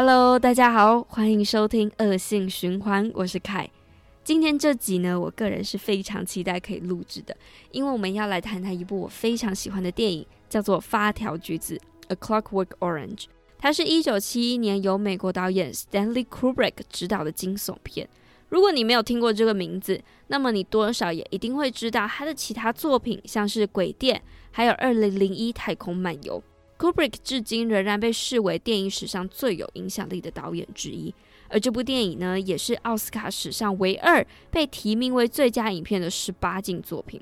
Hello，大家好，欢迎收听恶性循环，我是凯。今天这集呢，我个人是非常期待可以录制的，因为我们要来谈谈一部我非常喜欢的电影，叫做《发条橘子》（A Clockwork Orange）。它是一九七一年由美国导演 Stanley Kubrick 执导的惊悚片。如果你没有听过这个名字，那么你多少也一定会知道他的其他作品，像是《鬼店》，还有《二零零一太空漫游》。Kubrick 至今仍然被视为电影史上最有影响力的导演之一，而这部电影呢，也是奥斯卡史上唯二被提名为最佳影片的十八禁作品。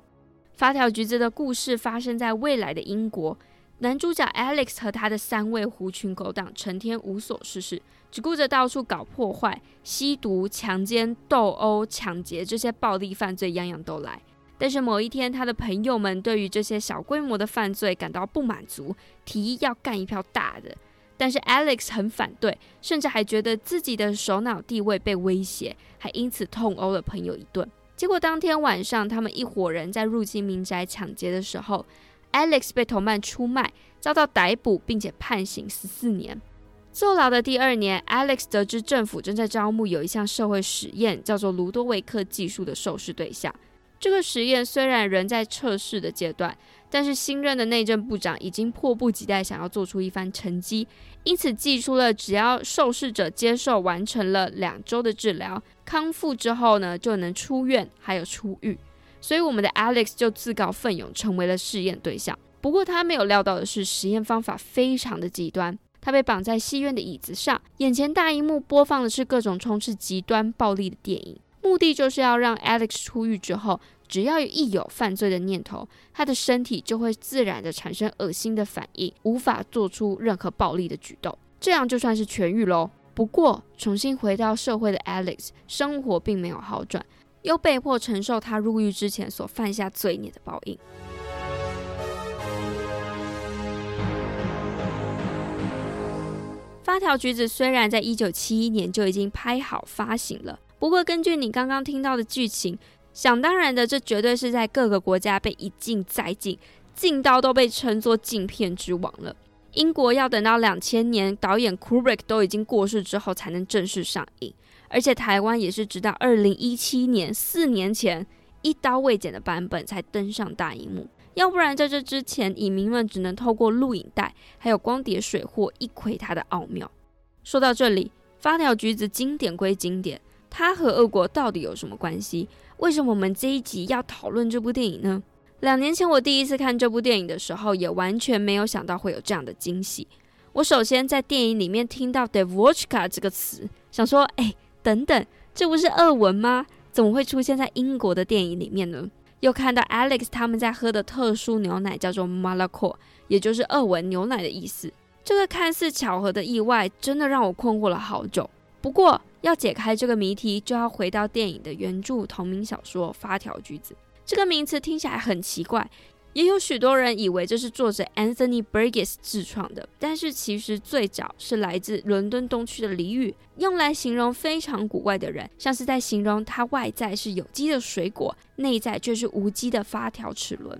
发条橘子的故事发生在未来的英国。男主角 Alex 和他的三位狐群狗党成天无所事事，只顾着到处搞破坏、吸毒、强奸、斗殴、抢劫，这些暴力犯罪样样都来。但是某一天，他的朋友们对于这些小规模的犯罪感到不满足，提议要干一票大的。但是 Alex 很反对，甚至还觉得自己的首脑地位被威胁，还因此痛殴了朋友一顿。结果当天晚上，他们一伙人在入侵民宅抢劫的时候，Alex 被同伴出卖，遭到逮捕，并且判刑十四年。坐牢的第二年，Alex 得知政府正在招募有一项社会实验，叫做卢多维克技术的受试对象。这个实验虽然仍在测试的阶段，但是新任的内政部长已经迫不及待想要做出一番成绩，因此祭出了只要受试者接受完成了两周的治疗，康复之后呢，就能出院，还有出狱。所以，我们的 Alex 就自告奋勇成为了试验对象。不过，他没有料到的是，实验方法非常的极端。他被绑在戏院的椅子上，眼前大荧幕播放的是各种充斥极端暴力的电影，目的就是要让 Alex 出狱之后，只要一有犯罪的念头，他的身体就会自然的产生恶心的反应，无法做出任何暴力的举动。这样就算是痊愈喽。不过，重新回到社会的 Alex，生活并没有好转。又被迫承受他入狱之前所犯下罪孽的报应。发条橘子虽然在一九七一年就已经拍好发行了，不过根据你刚刚听到的剧情，想当然的，这绝对是在各个国家被一禁再禁，禁到都被称作禁片之王了。英国要等到两千年导演 Kubrick 都已经过世之后才能正式上映。而且台湾也是直到二零一七年，四年前一刀未剪的版本才登上大荧幕，要不然在这之前，影迷们只能透过录影带还有光碟水货一窥它的奥妙。说到这里，发条橘子经典归经典，它和俄国到底有什么关系？为什么我们这一集要讨论这部电影呢？两年前我第一次看这部电影的时候，也完全没有想到会有这样的惊喜。我首先在电影里面听到 “Devotchka” 这个词，想说，哎。等等，这不是俄文吗？怎么会出现在英国的电影里面呢？又看到 Alex 他们在喝的特殊牛奶叫做 Moloko，也就是俄文牛奶的意思。这个看似巧合的意外，真的让我困惑了好久。不过要解开这个谜题，就要回到电影的原著同名小说《发条橘子》。这个名词听起来很奇怪。也有许多人以为这是作者 Anthony Burgess 自创的，但是其实最早是来自伦敦东区的俚语，用来形容非常古怪的人，像是在形容他外在是有机的水果，内在却是无机的发条齿轮。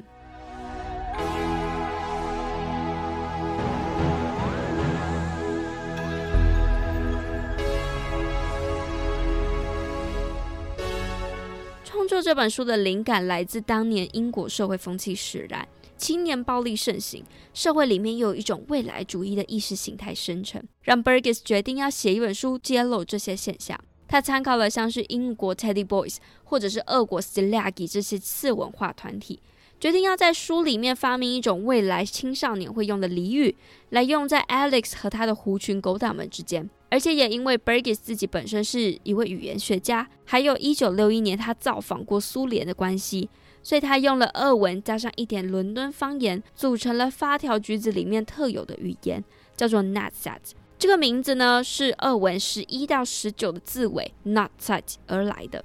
创作这本书的灵感来自当年英国社会风气使然，青年暴力盛行，社会里面又有一种未来主义的意识形态生成，让 Burgess 决定要写一本书揭露这些现象。他参考了像是英国 Teddy Boys 或者是俄国 Stiliagi 这些次文化团体，决定要在书里面发明一种未来青少年会用的俚语，来用在 Alex 和他的狐群狗党们之间。而且也因为 Burgess 自己本身是一位语言学家，还有一九六一年他造访过苏联的关系，所以他用了俄文加上一点伦敦方言，组成了发条橘子里面特有的语言，叫做 Natsat。这个名字呢是俄文十一到十九的字尾 Nadsat 而来的。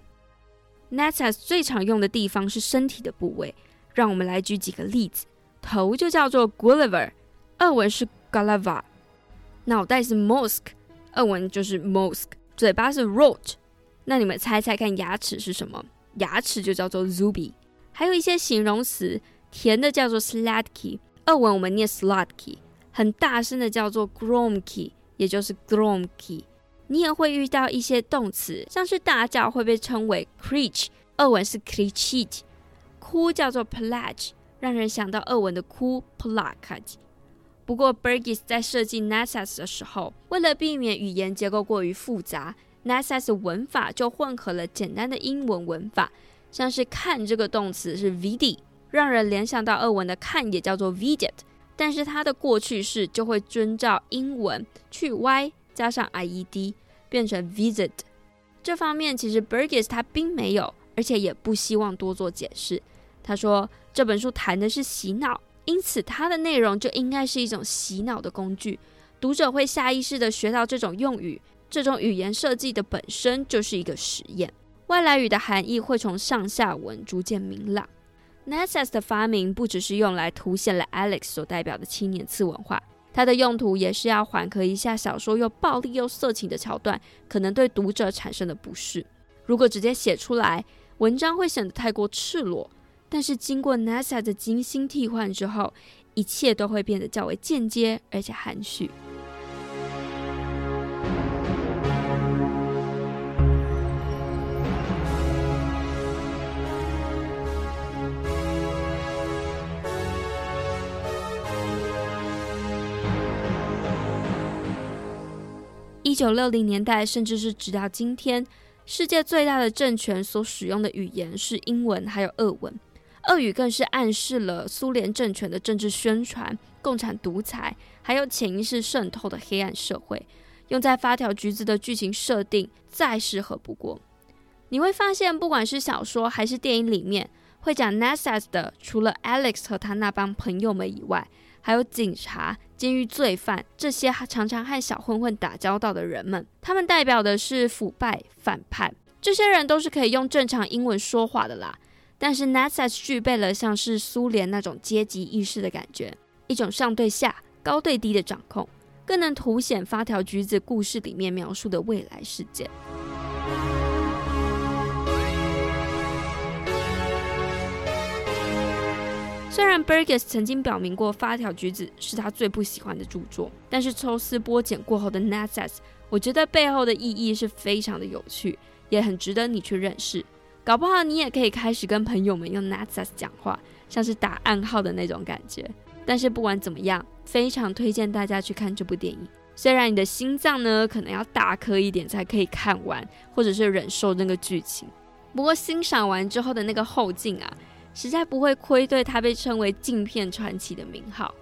Natsat 最常用的地方是身体的部位，让我们来举几个例子。头就叫做 Gulliver，俄文是 Galava；脑袋是 Mosque。俄文就是 mosque，嘴巴是 rot，那你们猜猜看牙齿是什么？牙齿就叫做 zuby。还有一些形容词，甜的叫做 sladky，俄文我们念 sladky，很大声的叫做 gromky，也就是 gromki。你也会遇到一些动词，像是大叫会被称为 krič，俄文是 kričit，哭叫做 plać，让人想到俄文的哭 plakať。不过 Burgess 在设计 nadsat 的时候，为了避免语言结构过于复杂，nadsat 文法就混合了简单的英文文法，像是看这个动词是 VD，让人联想到俄文的看也叫做 vidit，但是它的过去式就会遵照英文去 y 加上 ied。变成 visit，这方面其实 Burgess 他并没有，而且也不希望多做解释。他说这本书谈的是洗脑，因此它的内容就应该是一种洗脑的工具，读者会下意识地学到这种用语。这种语言设计的本身就是一个实验，外来语的含义会从上下文逐渐明朗。nadsat 的发明不只是用来凸显了 Alex 所代表的青年次文化。它的用途也是要缓和一下小说又暴力又色情的桥段，可能对读者产生的不适。如果直接写出来，文章会显得太过赤裸。但是经过 NASA 的精心替换之后，一切都会变得较为间接而且含蓄。一九六零年代，甚至是直到今天，世界最大的政权所使用的语言是英文，还有俄文。俄语更是暗示了苏联政权的政治宣传、共产独裁，还有潜意识渗透的黑暗社会。用在发条橘子的剧情设定再适合不过。你会发现，不管是小说还是电影里面，会讲 nadsat 的，除了 Alex 和他那帮朋友们以外，还有警察、监狱罪犯这些常常和小混混打交道的人们，他们代表的是腐败、反叛。这些人都是可以用正常英文说话的啦。但是 nadsat 具备了像是苏联那种阶级意识的感觉，一种上对下、高对低的掌控，更能凸显发条橘子故事里面描述的未来世界。虽然 Burgess 曾经表明过《发条橘子》是他最不喜欢的著作，但是抽丝剥茧过后的 nadsat，我觉得背后的意义是非常的有趣，也很值得你去认识。搞不好你也可以开始跟朋友们用 nadsat 讲话，像是打暗号的那种感觉。但是不管怎么样，非常推荐大家去看这部电影。虽然你的心脏呢可能要大颗一点才可以看完，或者是忍受那个剧情，不过欣赏完之后的那个后劲啊。实在不会亏对他被称为“镜片传奇”的名号。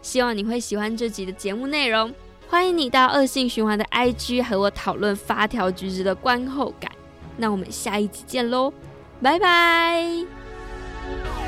希望你会喜欢这集的节目内容。欢迎你到恶性循环的 IG 和我讨论发条橘子的观后感。那我们下一集见喽，拜拜。